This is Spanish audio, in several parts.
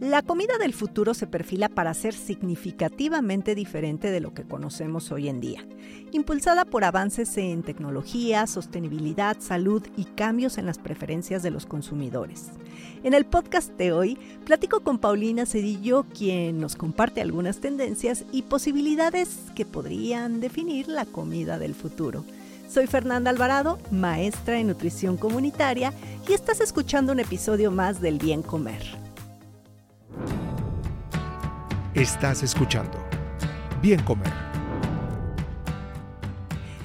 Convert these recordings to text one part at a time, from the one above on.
La comida del futuro se perfila para ser significativamente diferente de lo que conocemos hoy en día, impulsada por avances en tecnología, sostenibilidad, salud y cambios en las preferencias de los consumidores. En el podcast de hoy platico con Paulina Cedillo, quien nos comparte algunas tendencias y posibilidades que podrían definir la comida del futuro. Soy Fernanda Alvarado, maestra en nutrición comunitaria, y estás escuchando un episodio más del Bien Comer. Estás escuchando Bien Comer.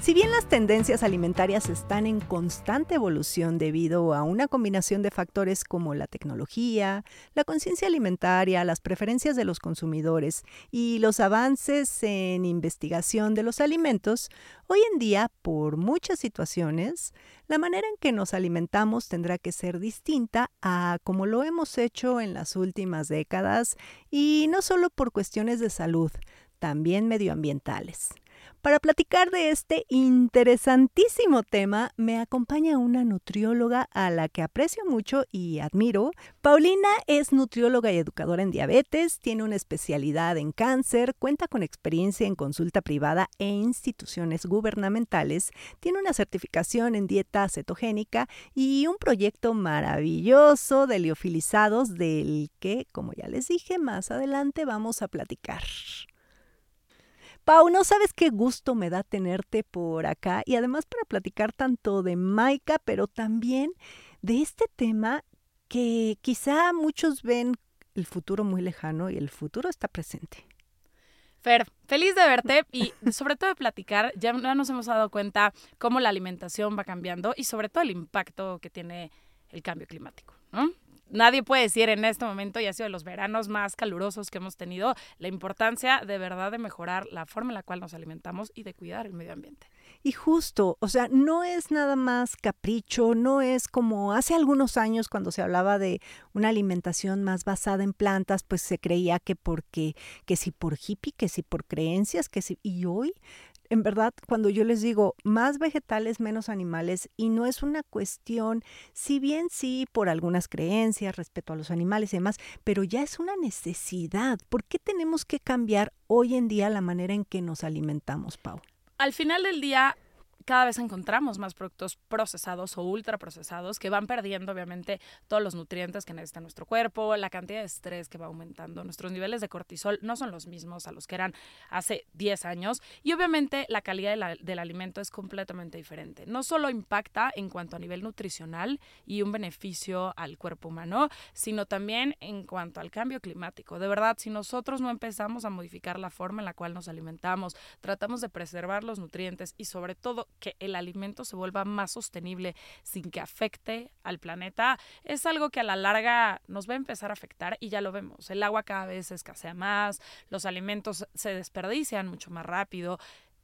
Si bien las tendencias alimentarias están en constante evolución debido a una combinación de factores como la tecnología, la conciencia alimentaria, las preferencias de los consumidores y los avances en investigación de los alimentos, hoy en día, por muchas situaciones, la manera en que nos alimentamos tendrá que ser distinta a como lo hemos hecho en las últimas décadas y no solo por cuestiones de salud, también medioambientales. Para platicar de este interesantísimo tema, me acompaña una nutrióloga a la que aprecio mucho y admiro. Paulina es nutrióloga y educadora en diabetes, tiene una especialidad en cáncer, cuenta con experiencia en consulta privada e instituciones gubernamentales, tiene una certificación en dieta cetogénica y un proyecto maravilloso de liofilizados del que, como ya les dije, más adelante vamos a platicar. Pau, no sabes qué gusto me da tenerte por acá y además para platicar tanto de Maika, pero también de este tema que quizá muchos ven el futuro muy lejano y el futuro está presente. Fer, feliz de verte y sobre todo de platicar. Ya nos hemos dado cuenta cómo la alimentación va cambiando y sobre todo el impacto que tiene el cambio climático, ¿no? Nadie puede decir en este momento, y ha sido de los veranos más calurosos que hemos tenido, la importancia de verdad de mejorar la forma en la cual nos alimentamos y de cuidar el medio ambiente. Y justo, o sea, no es nada más capricho, no es como hace algunos años cuando se hablaba de una alimentación más basada en plantas, pues se creía que porque, que si por hippie, que si por creencias, que si, y hoy en verdad, cuando yo les digo más vegetales, menos animales, y no es una cuestión, si bien sí, por algunas creencias, respeto a los animales y demás, pero ya es una necesidad. ¿Por qué tenemos que cambiar hoy en día la manera en que nos alimentamos, Pau? Al final del día, cada vez encontramos más productos procesados o ultraprocesados que van perdiendo obviamente todos los nutrientes que necesita nuestro cuerpo, la cantidad de estrés que va aumentando, nuestros niveles de cortisol no son los mismos a los que eran hace 10 años y obviamente la calidad del alimento es completamente diferente. No solo impacta en cuanto a nivel nutricional y un beneficio al cuerpo humano, sino también en cuanto al cambio climático. De verdad, si nosotros no empezamos a modificar la forma en la cual nos alimentamos, tratamos de preservar los nutrientes y sobre todo que el alimento se vuelva más sostenible sin que afecte al planeta, es algo que a la larga nos va a empezar a afectar y ya lo vemos. El agua cada vez escasea más, los alimentos se desperdician mucho más rápido.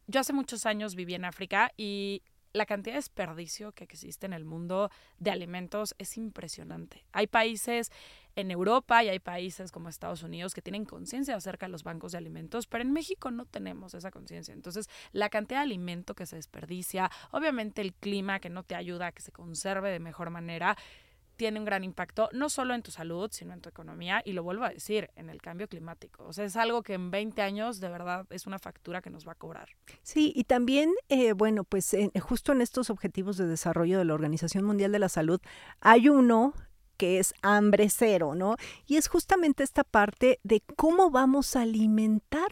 Yo hace muchos años viví en África y la cantidad de desperdicio que existe en el mundo de alimentos es impresionante. Hay países en Europa y hay países como Estados Unidos que tienen conciencia acerca de los bancos de alimentos, pero en México no tenemos esa conciencia. Entonces, la cantidad de alimento que se desperdicia, obviamente el clima que no te ayuda a que se conserve de mejor manera, tiene un gran impacto no solo en tu salud, sino en tu economía y lo vuelvo a decir, en el cambio climático. O sea, es algo que en 20 años de verdad es una factura que nos va a cobrar. Sí, y también, eh, bueno, pues justo en estos objetivos de desarrollo de la Organización Mundial de la Salud hay uno que es hambre cero, ¿no? Y es justamente esta parte de cómo vamos a alimentar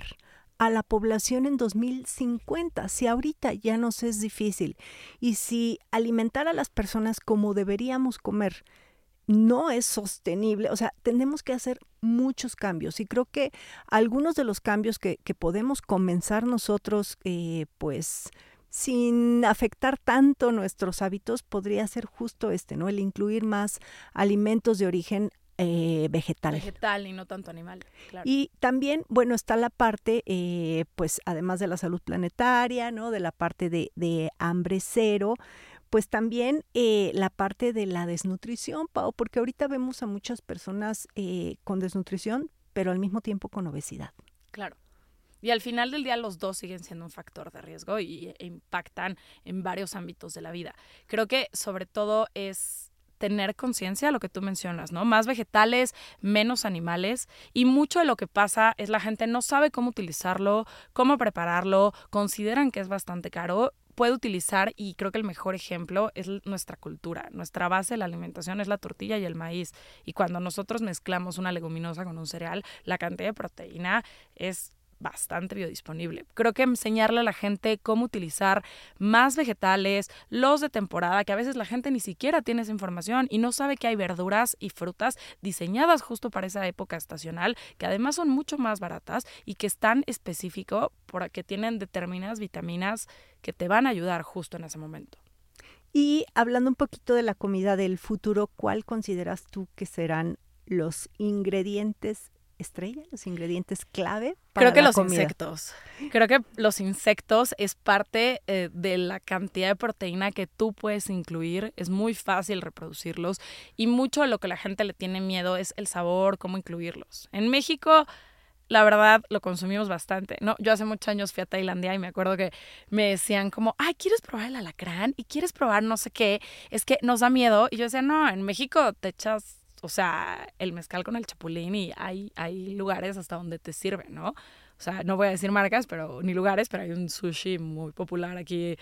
a la población en 2050, si ahorita ya nos es difícil y si alimentar a las personas como deberíamos comer no es sostenible, o sea, tenemos que hacer muchos cambios y creo que algunos de los cambios que, podemos comenzar nosotros, eh, pues, sin afectar tanto nuestros hábitos, podría ser justo este, ¿no? El incluir más alimentos de origen eh, vegetal. Vegetal y no tanto animal. Y también, bueno, está la parte, eh, pues además de la salud planetaria, ¿no? De la parte de, de hambre cero, pues también eh, la parte de la desnutrición, Pau, porque ahorita vemos a muchas personas eh, con desnutrición, pero al mismo tiempo con obesidad. Claro. Y al final del día los dos siguen siendo un factor de riesgo y e impactan en varios ámbitos de la vida. Creo que sobre todo es tener conciencia, lo que tú mencionas, ¿no? Más vegetales, menos animales y mucho de lo que pasa es la gente no sabe cómo utilizarlo, cómo prepararlo, consideran que es bastante caro puede utilizar y creo que el mejor ejemplo es nuestra cultura. Nuestra base de la alimentación es la tortilla y el maíz. Y cuando nosotros mezclamos una leguminosa con un cereal, la cantidad de proteína es bastante biodisponible. Creo que enseñarle a la gente cómo utilizar más vegetales, los de temporada, que a veces la gente ni siquiera tiene esa información y no sabe que hay verduras y frutas diseñadas justo para esa época estacional, que además son mucho más baratas y que están específico porque tienen determinadas vitaminas que te van a ayudar justo en ese momento. Y hablando un poquito de la comida del futuro, ¿cuál consideras tú que serán los ingredientes estrella, los ingredientes clave? Creo que los insectos. Creo que los insectos es parte eh, de la cantidad de proteína que tú puedes incluir. Es muy fácil reproducirlos y mucho de lo que la gente le tiene miedo es el sabor, cómo incluirlos. En México la verdad lo consumimos bastante, ¿no? Yo hace muchos años fui a Tailandia y me acuerdo que me decían como, ay, ¿quieres probar el alacrán? ¿Y quieres probar no sé qué? Es que nos da miedo. Y yo decía, no, en México te echas o sea, el mezcal con el chapulín y hay, hay lugares hasta donde te sirve, ¿no? O sea, no voy a decir marcas, pero ni lugares, pero hay un sushi muy popular aquí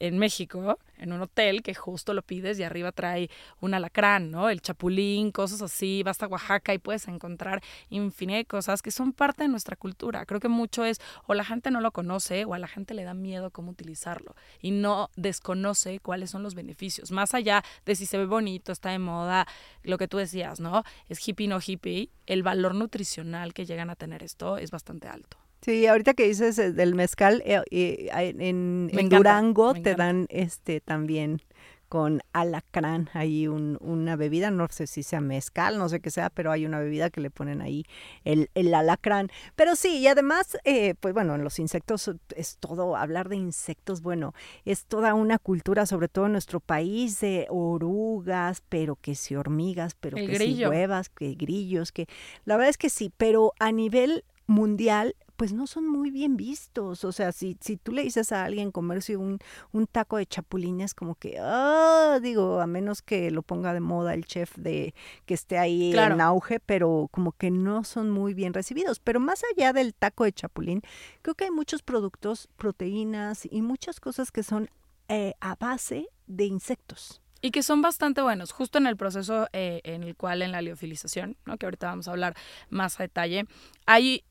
en México, en un hotel, que justo lo pides y arriba trae un alacrán, ¿no? El chapulín, cosas así, vas a Oaxaca y puedes encontrar infinidad de cosas que son parte de nuestra cultura. Creo que mucho es o la gente no lo conoce o a la gente le da miedo cómo utilizarlo y no desconoce cuáles son los beneficios. Más allá de si se ve bonito, está de moda, lo que tú decías, ¿no? Es hippie, no hippie, el valor nutricional que llegan a tener esto es bastante alto. Sí, ahorita que dices eh, del mezcal, eh, eh, en, Durango te dan este también con alacrán, hay un, una bebida, no sé si sea mezcal, no sé qué sea, pero hay una bebida que le ponen ahí el, el alacrán. Pero sí, y además, pues bueno, en los insectos es todo, hablar de insectos, bueno, es toda una cultura, sobre todo en nuestro país, de orugas, pero que si hormigas, pero que si huevas, que grillos, que la verdad es que sí, pero a nivel mundial pues no son muy bien vistos. O sea, si, si tú le dices a alguien comerse un, un taco de chapulines, como que, ah, digo, a menos que lo ponga de moda el chef de que esté ahí en auge, pero como que no son muy bien recibidos. Pero más allá del taco de chapulín, creo que hay muchos productos, proteínas y muchas cosas que son eh, a base de insectos. Y que son bastante buenos, justo en el proceso eh, en el cual en la liofilización, ¿no? que ahorita vamos a hablar más a detalle, hay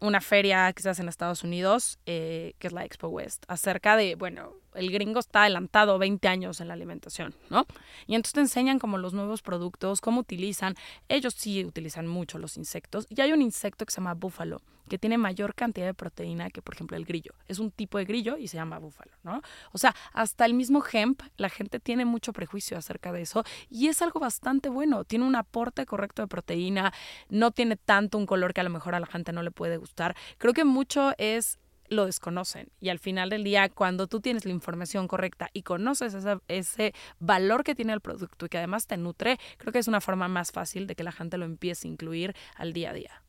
una feria quizás en Estados Unidos, eh, que es la Expo West, acerca de, bueno, el gringo está adelantado 20 años en la alimentación, ¿no? Y entonces te enseñan como los nuevos productos, cómo utilizan. Ellos sí utilizan mucho los insectos. Y hay un insecto que se llama búfalo, que tiene mayor cantidad de proteína que, por ejemplo, el grillo. Es un tipo de grillo y se llama búfalo, ¿no? O sea, hasta el mismo hemp, la gente tiene mucho prejuicio acerca de eso y es algo bastante bueno. Tiene un aporte correcto de proteína, no tiene tanto un color que a lo mejor a la gente no le puede gustar. Creo que mucho es lo desconocen. Y al final del día, cuando tú tienes la información correcta y conoces ese valor que tiene el producto y que además te nutre, creo que es una forma más fácil de que la gente lo empiece a incluir al día a día.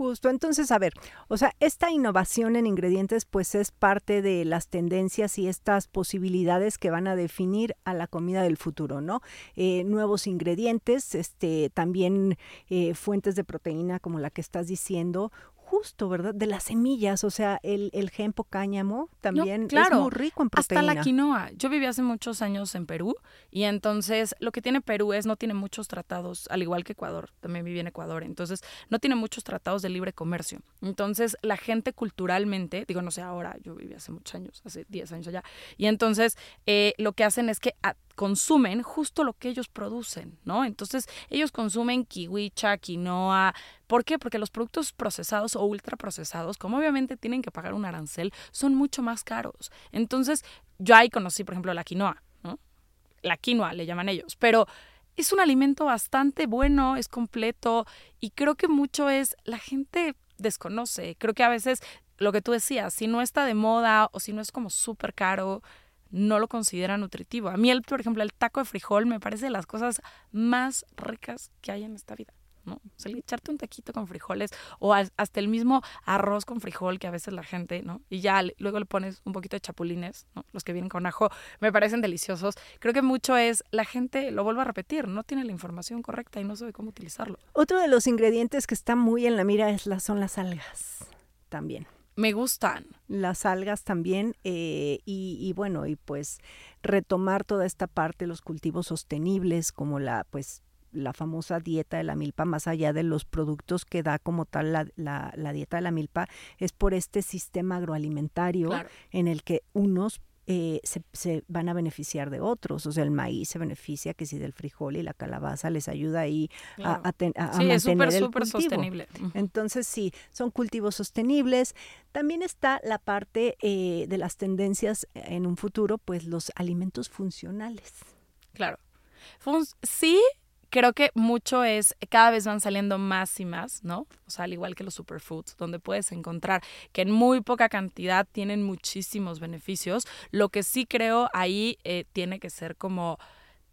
Justo, entonces, a ver, o sea, esta innovación en ingredientes pues es parte de las tendencias y estas posibilidades que van a definir a la comida del futuro, ¿no? Eh, nuevos ingredientes, este, también eh, fuentes de proteína como la que estás diciendo, justo, ¿verdad? De las semillas, o sea, el, el gempo cáñamo también es muy rico en proteína. Hasta la quinoa. Yo viví hace muchos años en Perú y entonces lo que tiene Perú es no tiene muchos tratados, al igual que Ecuador, también viví en Ecuador, entonces no tiene muchos tratados de libre comercio. Entonces la gente culturalmente, digo, no sé ahora, yo viví hace muchos años, hace 10 años allá, y entonces eh, lo que hacen es que consumen justo lo que ellos producen, ¿no? Entonces, ellos consumen kiwicha, quinoa. ¿Por qué? Porque los productos procesados o ultraprocesados, como obviamente tienen que pagar un arancel, son mucho más caros. Entonces, yo ahí conocí, por ejemplo, la quinoa, ¿no? La quinoa le llaman ellos, pero es un alimento bastante bueno, es completo y creo que mucho es, la gente desconoce, creo que a veces lo que tú decías, si no está de moda o si no es como súper caro, no lo considera nutritivo. A mí, el, por ejemplo, el taco de frijol me parece de las cosas más ricas que hay en esta vida. ¿no? O sea, echarte un taquito con frijoles o hasta el mismo arroz con frijol que a veces la gente, ¿no? Y ya luego le pones un poquito de chapulines. Los que vienen con ajo, me parecen deliciosos. Creo que mucho es, la gente, lo vuelvo a repetir, no tiene la información correcta y no sabe cómo utilizarlo. Otro de los ingredientes que está muy en la mira es la, son las algas también. Me gustan. Las algas también, eh, y, bueno, y pues retomar toda esta parte, los cultivos sostenibles, como la, pues, la famosa dieta de la milpa, más allá de los productos que da como tal la, la, dieta de la milpa, es por este sistema agroalimentario en el que unos eh, se, se, van a beneficiar de otros. O sea, el maíz se beneficia que si del frijol y la calabaza les ayuda ahí a, a, a, sí, es súper, súper sostenible. Entonces, sí, son cultivos sostenibles. También está la parte eh, de las tendencias en un futuro, pues los alimentos funcionales. Claro. sí, creo que mucho es, cada vez van saliendo más y más, ¿no? O sea, al igual que los superfoods, donde puedes encontrar que en muy poca cantidad tienen muchísimos beneficios. Lo que sí creo ahí eh, tiene que ser como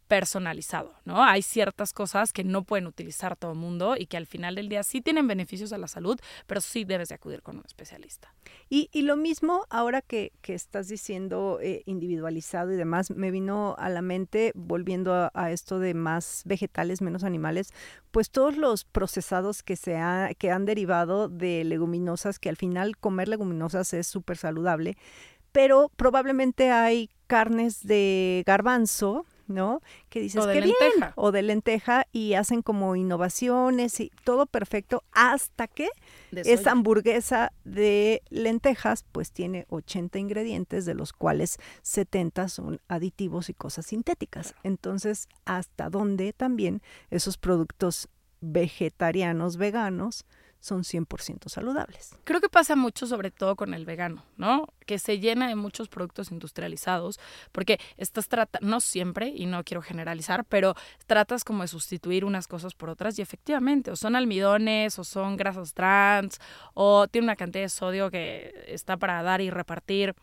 personalizado, ¿no? Hay ciertas cosas que no pueden utilizar todo el mundo y que al final del día sí tienen beneficios a la salud, pero sí debes de acudir con un especialista. Y, lo mismo ahora que, estás diciendo eh, individualizado y demás, me vino a la mente, volviendo a, esto de más vegetales, menos animales, pues todos los procesados que, se que han derivado de leguminosas, que al final comer leguminosas es súper saludable, pero probablemente hay carnes de garbanzo, ¿no? Que dices, o de lenteja. o de lenteja y hacen como innovaciones y todo perfecto hasta que esa hamburguesa de lentejas pues tiene 80 ingredientes de los cuales 70 son aditivos y cosas sintéticas. Entonces, hasta dónde también esos productos vegetarianos, veganos, son 100% saludables. Creo que pasa mucho sobre todo con el vegano, ¿no? Que se llena de muchos productos industrializados porque estás tratando, no siempre, y no quiero generalizar, pero tratas como de sustituir unas cosas por otras y efectivamente, o son almidones, o son grasas trans, o tiene una cantidad de sodio que está para dar y repartir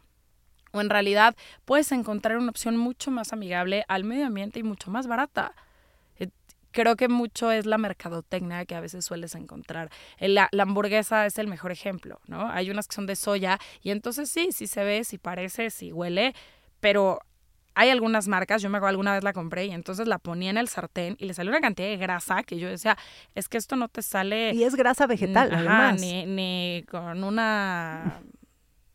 o en realidad puedes encontrar una opción mucho más amigable al medio ambiente y mucho más barata creo que mucho es la mercadotecnia que a veces sueles encontrar. La, la, hamburguesa es el mejor ejemplo, ¿no? Hay unas que son de soya y entonces sí, sí se ve, sí parece, sí huele, pero hay algunas marcas, yo me acuerdo alguna vez la compré y entonces la ponía en el sartén y le salió una cantidad de grasa que yo decía, es que esto no te sale... Y es grasa vegetal, además. Ni, ni con una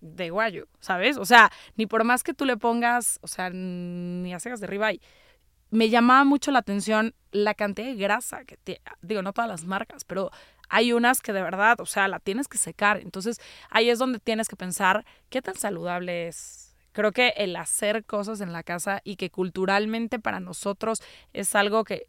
de guayo, ¿sabes? O sea, ni por más que tú le pongas, o sea, ni haces de y me llamaba mucho la atención la cantidad de grasa que tiene, digo, no todas las marcas, pero hay unas que de verdad, o sea, la tienes que secar. Entonces, ahí es donde tienes que pensar qué tan saludable es. Creo que el hacer cosas en la casa y que culturalmente para nosotros es algo que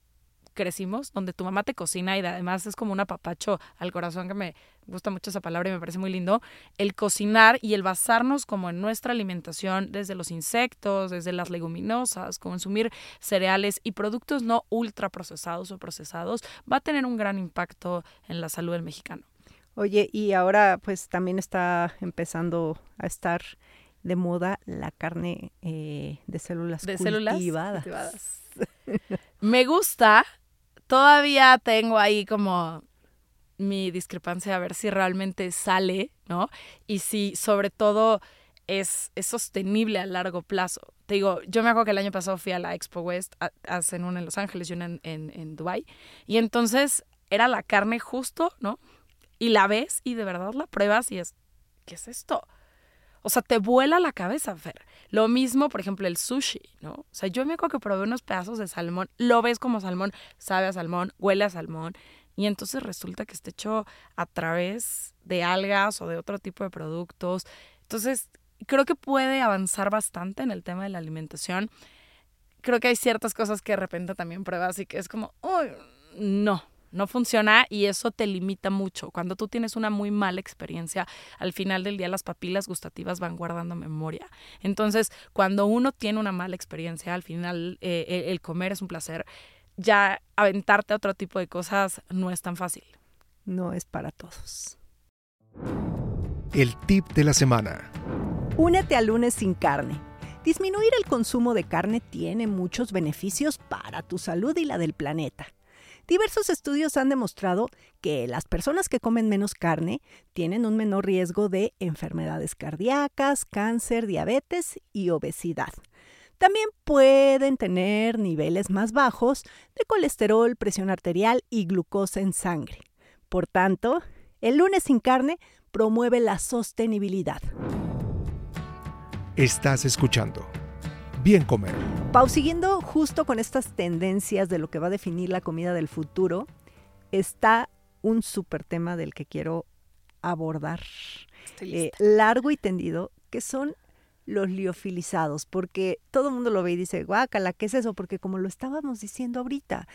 crecimos, donde tu mamá te cocina y además es como un apapacho al corazón que me gusta mucho esa palabra y me parece muy lindo, el cocinar y el basarnos como en nuestra alimentación desde los insectos, desde las leguminosas, consumir cereales y productos no ultraprocesados o procesados, va a tener un gran impacto en la salud del mexicano. Oye, y ahora pues también está empezando a estar de moda la carne eh, de células de cultivadas. cultivadas. Me gusta, todavía tengo ahí como mi discrepancia a ver si realmente sale, ¿no? Y si sobre todo es, es, sostenible a largo plazo. Te digo, yo me acuerdo que el año pasado fui a la Expo West, hacen una en Los Ángeles y una en, en, en Dubai y entonces era la carne justo, ¿no? Y la ves y de verdad la pruebas y es, ¿qué es esto? O sea, te vuela la cabeza, Fer. Lo mismo, por ejemplo, el sushi, ¿no? O sea, yo me acuerdo que probé unos pedazos de salmón, lo ves como salmón, sabe a salmón, huele a salmón, y entonces resulta que está hecho a través de algas o de otro tipo de productos. Entonces, creo que puede avanzar bastante en el tema de la alimentación. Creo que hay ciertas cosas que de repente también pruebas y que es como, uy, no, no funciona y eso te limita mucho. Cuando tú tienes una muy mala experiencia, al final del día las papilas gustativas van guardando memoria. Entonces, cuando uno tiene una mala experiencia, al final eh, el comer es un placer, ya aventarte a otro tipo de cosas no es tan fácil. No es para todos. El tip de la semana. Únete al lunes sin carne. Disminuir el consumo de carne tiene muchos beneficios para tu salud y la del planeta. Diversos estudios han demostrado que las personas que comen menos carne tienen un menor riesgo de enfermedades cardíacas, cáncer, diabetes y obesidad. También pueden tener niveles más bajos de colesterol, presión arterial y glucosa en sangre. Por tanto, el lunes sin carne promueve la sostenibilidad. Estás escuchando Bien Comer. Pau, siguiendo justo con estas tendencias de lo que va a definir la comida del futuro, está un súper tema del que quiero abordar eh, largo y tendido, que son los liofilizados, porque todo el mundo lo ve y dice, guácala, ¿qué es eso? Porque como lo estábamos diciendo ahorita,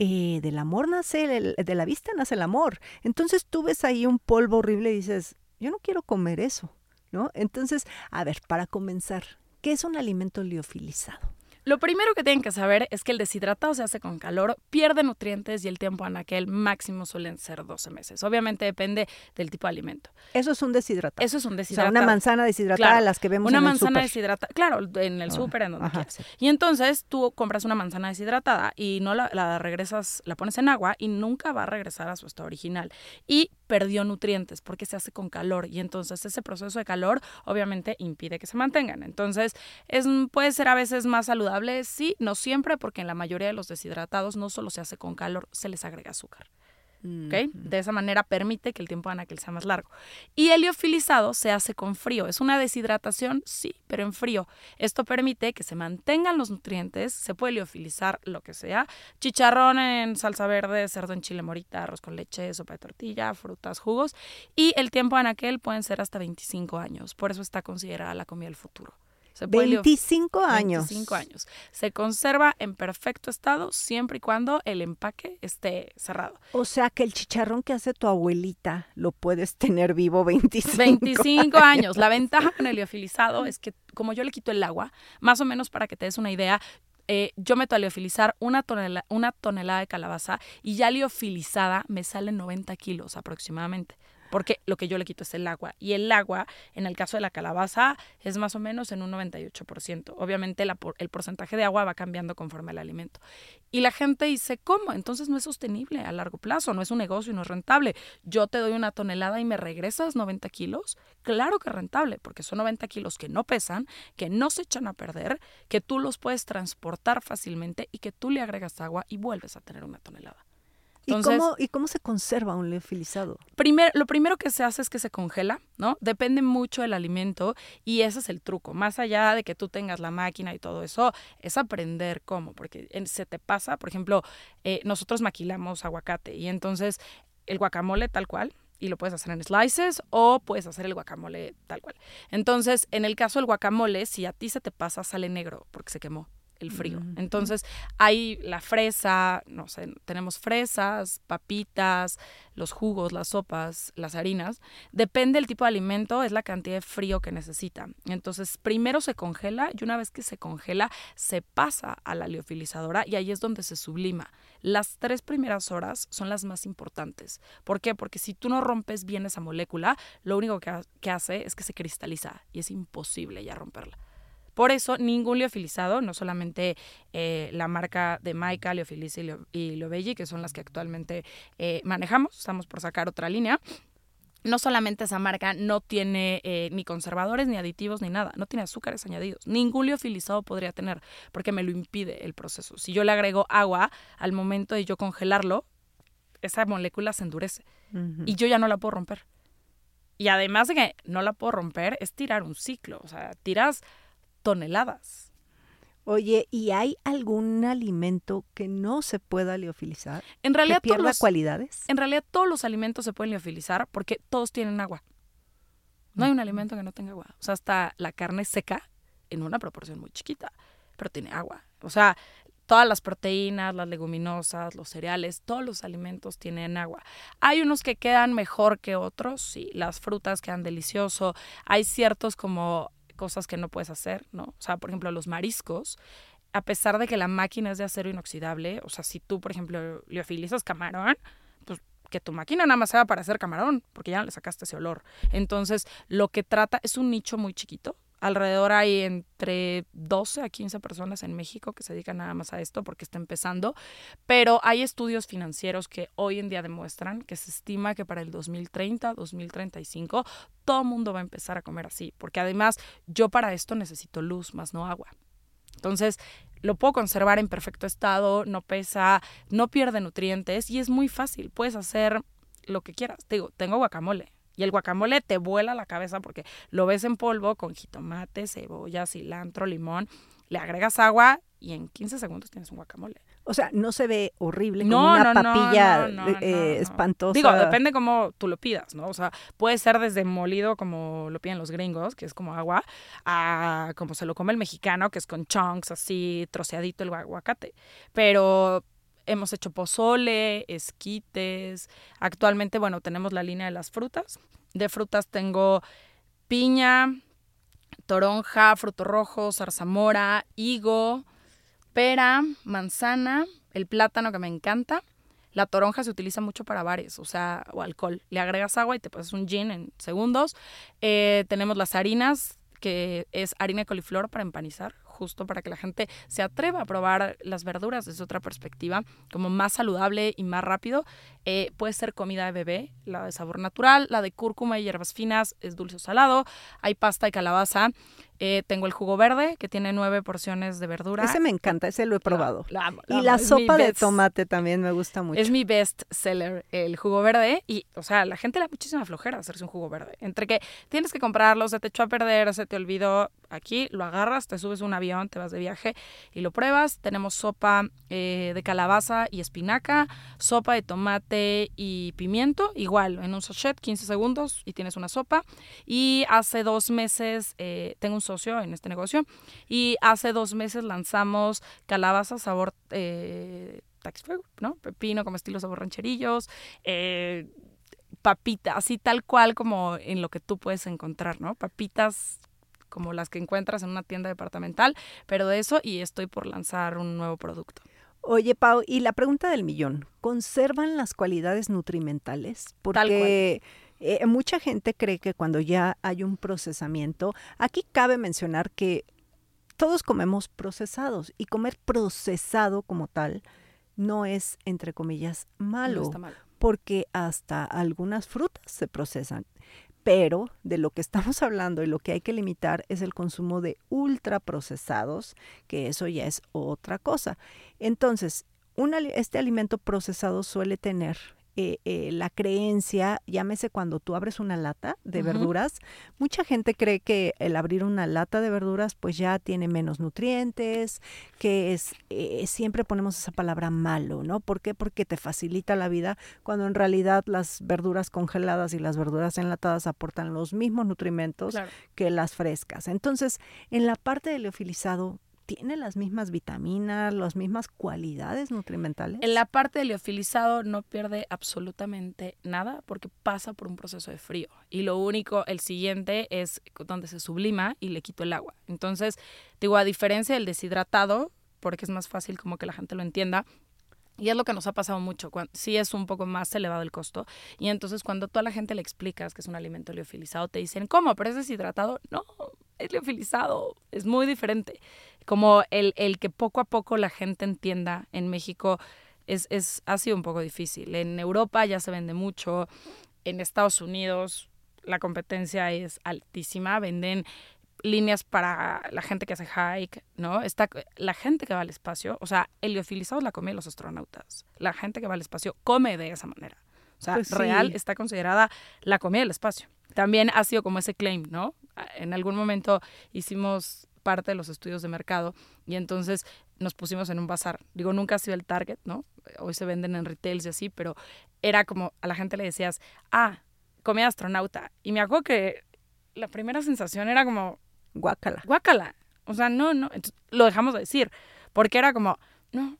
eh, del amor nace, de la vista nace el amor. Entonces tú ves ahí un polvo horrible y dices, yo no quiero comer eso, ¿no? Entonces, a ver, para comenzar, ¿Qué es un alimento liofilizado? Lo primero que tienen que saber es que el deshidratado se hace con calor, pierde nutrientes y el tiempo en aquel máximo suelen ser 12 meses. Obviamente depende del tipo de alimento. Eso es un deshidratado. Eso es un deshidratado. O sea, una manzana deshidratada, las que vemos una en el manzana deshidratada, claro, en el súper, en donde quieras. Y entonces tú compras una manzana deshidratada y no la, la regresas, la pones en agua y nunca va a regresar a su estado original. Y perdió nutrientes porque se hace con calor y entonces ese proceso de calor obviamente impide que se mantengan. Entonces es, puede ser a veces más saludable sí, no siempre, porque en la mayoría de los deshidratados no solo se hace con calor, se les agrega azúcar. ¿Okay? De esa manera permite que el tiempo de anaquel sea más largo. Y el liofilizado se hace con frío. ¿Es una deshidratación? Sí, pero en frío. Esto permite que se mantengan los nutrientes, se puede liofilizar lo que sea, chicharrón en salsa verde, cerdo en chile morita, arroz con leche, sopa de tortilla, frutas, jugos. Y el tiempo de anaquel pueden ser hasta 25 años. Por eso está considerada la comida del futuro. 25 años. 25 años. Se conserva en perfecto estado siempre y cuando el empaque esté cerrado. O sea que el chicharrón que hace tu abuelita lo puedes tener vivo 25 25 años. La ventaja con el liofilizado es que como yo le quito el agua, más o menos para que te des una idea, eh, yo meto a liofilizar una, una tonelada de calabaza y ya liofilizada me salen 90 kilos aproximadamente porque lo que yo le quito es el agua. Y el agua, en el caso de la calabaza, es más o menos en un 98%. Obviamente el porcentaje de agua va cambiando conforme al alimento. Y la gente dice, ¿cómo? Entonces no es sostenible a largo plazo, no es un negocio y no es rentable. Yo te doy una tonelada y me regresas 90 kilos. Claro que es rentable, porque son 90 kilos que no pesan, que no se echan a perder, que tú los puedes transportar fácilmente y que tú le agregas agua y vuelves a tener una tonelada. ¿Y, cómo, ¿Y cómo se conserva un leofilizado? Primer, lo primero que se hace es que se congela, ¿no? Depende mucho del alimento y ese es el truco. Más allá de que tú tengas la máquina y todo eso, es aprender cómo, porque se te pasa, por ejemplo, eh, nosotros maquilamos aguacate y entonces el guacamole tal cual, y lo puedes hacer en slices o puedes hacer el guacamole tal cual. Entonces, en el caso del guacamole, si a ti se te pasa, sale negro porque se quemó el frío. Entonces, hay la fresa, no sé, tenemos fresas, papitas, los jugos, las sopas, las harinas. Depende del tipo de alimento, es la cantidad de frío que necesita. Entonces, primero se congela y una vez que se congela, se pasa a la liofilizadora y ahí es donde se sublima. Las tres primeras horas son las más importantes. ¿Por qué? Porque si tú no rompes bien esa molécula, lo único que, que hace es que se cristaliza y es imposible ya romperla. Por eso, ningún liofilizado, no solamente eh, la marca de Maika, Liofiliza y Liobelli, que son las que actualmente eh, manejamos, estamos por sacar otra línea, no solamente esa marca no tiene eh, ni conservadores, ni aditivos, ni nada, no tiene azúcares añadidos. Ningún liofilizado podría tener, porque me lo impide el proceso. Si yo le agrego agua al momento de yo congelarlo, esa molécula se endurece y yo ya no la puedo romper. Y además de que no la puedo romper, es tirar un ciclo. O sea, tiras toneladas. Oye, ¿y hay algún alimento que no se pueda liofilizar? En realidad, ¿Que pierda cualidades? En realidad, todos los alimentos se pueden liofilizar porque todos tienen agua. No hay un alimento que no tenga agua. O sea, hasta la carne seca en una proporción muy chiquita, pero tiene agua. O sea, todas las proteínas, las leguminosas, los cereales, todos los alimentos tienen agua. Hay unos que quedan mejor que otros, sí, las frutas quedan delicioso. Hay ciertos como cosas que no puedes hacer, ¿no? O sea, por ejemplo, los mariscos, a pesar de que la máquina es de acero inoxidable, o sea, si tú, por ejemplo, liofilizas camarón, pues que tu máquina nada más sea para hacer camarón, porque ya no le sacaste ese olor. Entonces, lo que trata es un nicho muy chiquito, Alrededor hay entre 12 a 15 personas en México que se dedican nada más a esto porque está empezando, pero hay estudios financieros que hoy en día demuestran que se estima que para el 2030, 2035, todo el mundo va a empezar a comer así, porque además yo para esto necesito luz, más no agua. Entonces, lo puedo conservar en perfecto estado, no pesa, no pierde nutrientes y es muy fácil. Puedes hacer lo que quieras. Te digo, tengo guacamole. Y el guacamole te vuela la cabeza porque lo ves en polvo con jitomate, cebolla, cilantro, limón. Le agregas agua y en 15 segundos tienes un guacamole. O sea, no se ve horrible como una papilla eh, espantosa. Digo, depende cómo tú lo pidas, ¿no? O sea, puede ser desde molido como lo piden los gringos, que es como agua, a como se lo come el mexicano, que es con chunks así, troceadito el aguacate. Pero hemos hecho pozole, esquites. Actualmente, bueno, tenemos la línea de las frutas. De frutas tengo piña, toronja, fruto rojo, zarzamora, higo, pera, manzana, el plátano que me encanta. La toronja se utiliza mucho para bares, o sea, o alcohol. Le agregas agua y te pasas un gin en segundos. Eh, tenemos las harinas, que es harina de coliflor para empanizar justo para que la gente se atreva a probar las verduras desde otra perspectiva, como más saludable y más rápido. Eh, puede ser comida de bebé, la de sabor natural, la de cúrcuma y hierbas finas es dulce o salado. Hay pasta y calabaza. Eh, tengo el jugo verde, que tiene nueve porciones de verdura. Ese me encanta, ese lo he probado. y la sopa de tomate también me gusta mucho. Es mi best seller, el jugo verde. Y, o sea, la gente le da muchísima flojera hacerse un jugo verde. Entre que tienes que comprarlo, se te echó a perder, se te olvidó. Aquí lo agarras, te subes un avión, te vas de viaje y lo pruebas. Tenemos sopa eh, de calabaza y espinaca, sopa de tomate y pimiento, igual, en un sachet, 15 segundos y tienes una sopa. Y hace dos meses eh, tengo un socio en este negocio y hace dos meses lanzamos calabaza sabor eh, ¿no? Pepino como estilo sabor rancherillos, eh, papita, así tal cual como en lo que tú puedes encontrar, ¿no? Papitas como las que encuentras en una tienda departamental, pero de eso y estoy por lanzar un nuevo producto. Oye, Pau, y la pregunta del millón, ¿conservan las cualidades nutrimentales? Porque eh, mucha gente cree que cuando ya hay un procesamiento, aquí cabe mencionar que todos comemos procesados y comer procesado como tal no es, entre comillas, malo, porque hasta algunas frutas se procesan. Pero de lo que estamos hablando y lo que hay que limitar es el consumo de ultraprocesados, que eso ya es otra cosa. Entonces, este alimento procesado suele tener eh, eh, la creencia, llámese cuando tú abres una lata de verduras, mucha gente cree que el abrir una lata de verduras pues ya tiene menos nutrientes, que es, eh, siempre ponemos esa palabra malo, ¿no? ¿Por qué? Porque te facilita la vida cuando en realidad las verduras congeladas y las verduras enlatadas aportan los mismos nutrimentos que las frescas. Entonces, en la parte del leofilizado, tiene las mismas vitaminas, las mismas cualidades nutrimentales. En la parte del liofilizado no pierde absolutamente nada porque pasa por un proceso de frío. Y lo único, el siguiente es donde se sublima y le quito el agua. Entonces, digo, a diferencia del deshidratado, porque es más fácil como que la gente lo entienda, y es lo que nos ha pasado mucho, cuando, sí es un poco más elevado el costo. Y entonces cuando toda la gente le explicas que es un alimento liofilizado, te dicen, ¿cómo? ¿Pero es deshidratado? No, es liofilizado, es muy diferente. Como el, el que poco a poco la gente entienda en México es, es, ha sido un poco difícil. En Europa ya se vende mucho, en Estados Unidos la competencia es altísima, venden líneas para la gente que hace hike, ¿no? Está la gente que va al espacio, o sea, heliofilizado es la comida de los astronautas. La gente que va al espacio come de esa manera. O sea, pues real está considerada la comida del espacio. También ha sido como ese claim, ¿no? En algún momento hicimos parte de los estudios de mercado y entonces nos pusimos en un bazar. Digo, nunca ha sido el target, ¿no? Hoy se venden en retails y así, pero era como a la gente le decías, ah, comida astronauta. Y me acuerdo que la primera sensación era como, Guácala. Guácala. O sea, no, no. lo dejamos de decir. Porque era como, no.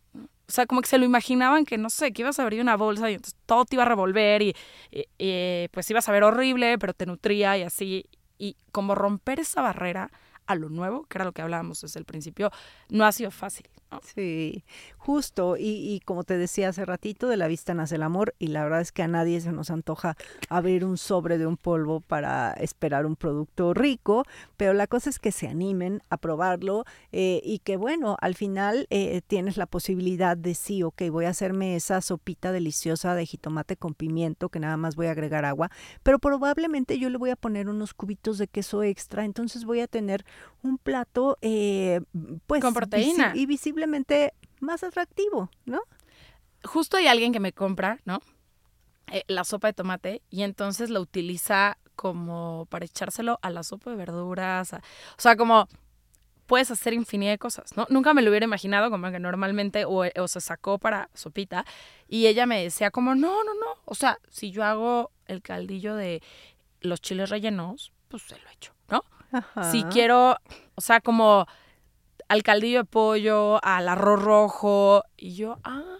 O sea, como que se lo imaginaban que, no sé, que ibas a abrir una bolsa y entonces todo te iba a revolver y, y- pues ibas a ver horrible, pero te nutría y así. Y como romper esa barrera a lo nuevo, que era lo que hablábamos desde el principio, no ha sido fácil. ¿No? Sí, justo. Y, y como te decía hace ratito, de la vista nace el amor y la verdad es que a nadie se nos antoja abrir un sobre de un polvo para esperar un producto rico, pero la cosa es que se animen a probarlo eh, y que bueno, al final eh, tienes la posibilidad de sí, ok, voy a hacerme esa sopita deliciosa de jitomate con pimiento que nada más voy a agregar agua, pero probablemente yo le voy a poner unos cubitos de queso extra, entonces voy a tener un plato eh, pues Con proteína. visi- y visiblemente más atractivo, ¿no? Justo hay alguien que me compra, ¿no? Eh, la sopa de tomate y entonces la utiliza como para echárselo a la sopa de verduras. a- o sea, como puedes hacer infinidad de cosas, ¿no? Nunca me lo hubiera imaginado, como que normalmente o, o se sacó para sopita y ella me decía como, no, no, no, o sea, si yo hago el caldillo de los chiles rellenos, pues se lo echo, ¿no? Ajá. Si quiero, o sea, como al caldillo de pollo, al arroz rojo, y yo, ah,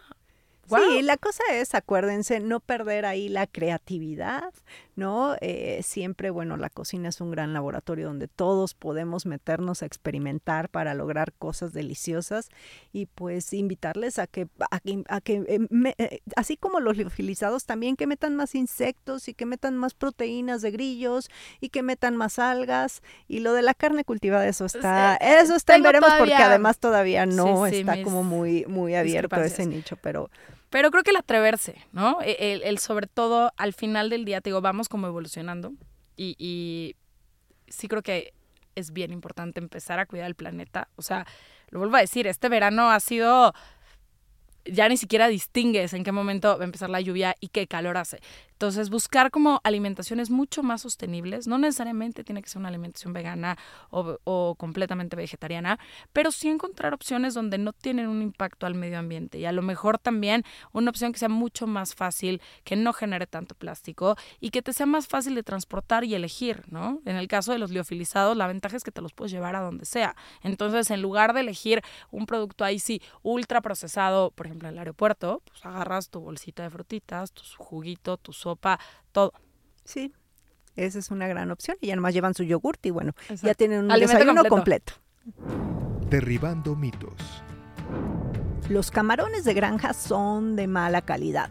wow. Sí, la cosa es, acuérdense, no perder ahí la creatividad, ¿no? Eh, siempre, bueno, la cocina es un gran laboratorio donde todos podemos meternos a experimentar para lograr cosas deliciosas y pues invitarles a que, a que, a que, eh, me- eh, así como los liofilizados, también que metan más insectos y que metan más proteínas de grillos y que metan más algas y lo de la carne cultivada, eso está, eso está veremos porque además todavía no Sí, sí, está mis como muy, muy abierto ese nicho, pero... Pero creo que el atreverse, ¿no? E- El, el sobre todo al final del día, te digo, vamos como evolucionando y, y sí creo que es bien importante empezar a cuidar el planeta. O sea, lo vuelvo a decir, este verano ha sido, ya ni siquiera distingues en qué momento va a empezar la lluvia y qué calor hace. Entonces, buscar como alimentaciones mucho más sostenibles, no necesariamente tiene que ser una alimentación vegana o, o completamente vegetariana, pero sí encontrar opciones donde no tienen un impacto al medio ambiente y a lo mejor también una opción que sea mucho más fácil, que no genere tanto plástico y que te sea más fácil de transportar y elegir, ¿no? En el caso de los liofilizados, la ventaja es que te los puedes llevar a donde sea. Entonces, en lugar de elegir un producto ahí sí ultra procesado, por ejemplo, en el aeropuerto, pues agarras tu bolsita de frutitas, tu juguito, tu sopa, todo. Sí, esa es una gran opción. Y ya nomás llevan su yogurt y bueno, ya tienen un Alimento desayuno completo. completo. Derribando mitos. Los camarones de granja son de mala calidad.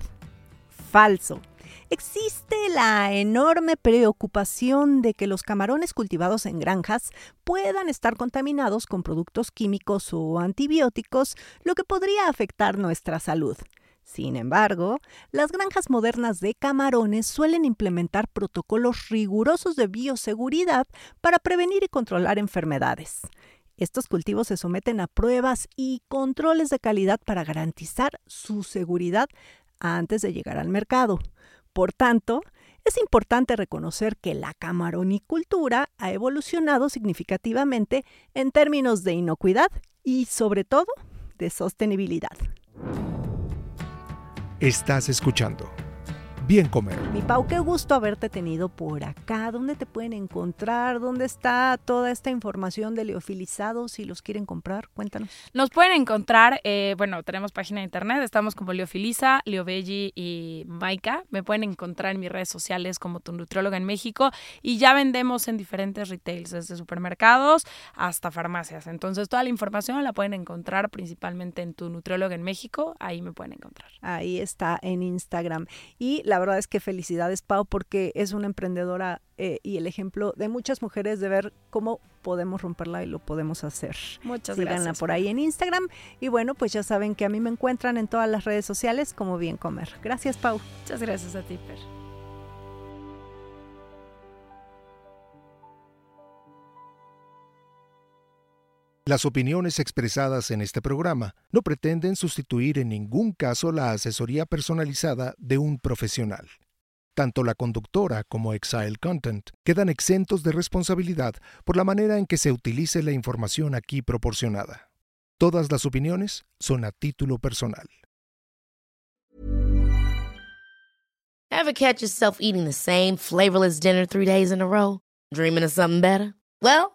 Falso. Existe la enorme preocupación de que los camarones cultivados en granjas puedan estar contaminados con productos químicos o antibióticos, lo que podría afectar nuestra salud. Sin embargo, las granjas modernas de camarones suelen implementar protocolos rigurosos de bioseguridad para prevenir y controlar enfermedades. Estos cultivos se someten a pruebas y controles de calidad para garantizar su seguridad antes de llegar al mercado. Por tanto, es importante reconocer que la camaronicultura ha evolucionado significativamente en términos de inocuidad y, sobre todo, de sostenibilidad. Estás escuchando. Bien comer. Mi Pau, qué gusto haberte tenido por acá. ¿Dónde te pueden encontrar? ¿Dónde está toda esta información de leofilizados si los quieren comprar? Cuéntanos. Nos pueden encontrar, eh, bueno, tenemos página de internet, estamos como Leofilisa, Leobelli y Maika. Me pueden encontrar en mis redes sociales como tu nutrióloga en México y ya vendemos en diferentes retails, desde supermercados hasta farmacias. Entonces, toda la información la pueden encontrar principalmente en tu nutrióloga en México, ahí me pueden encontrar. Ahí está en Instagram. Y la verdad es que felicidades, Pau, porque es una emprendedora eh, y el ejemplo de muchas mujeres de ver cómo podemos romperla y lo podemos hacer. Muchas Síganla gracias. por ahí en Instagram. Y bueno, pues ya saben que a mí me encuentran en todas las redes sociales como Bien Comer. Gracias, Pau. Muchas gracias a ti, Per. Las opiniones expresadas en este programa no pretenden sustituir en ningún caso la asesoría personalizada de un profesional. Tanto la conductora como Exile Content quedan exentos de responsabilidad por la manera en que se utilice la información aquí proporcionada. Todas las opiniones son a título personal. Ever catch yourself eating the same flavorless dinner three days in a row? Dreaming of something better? Well,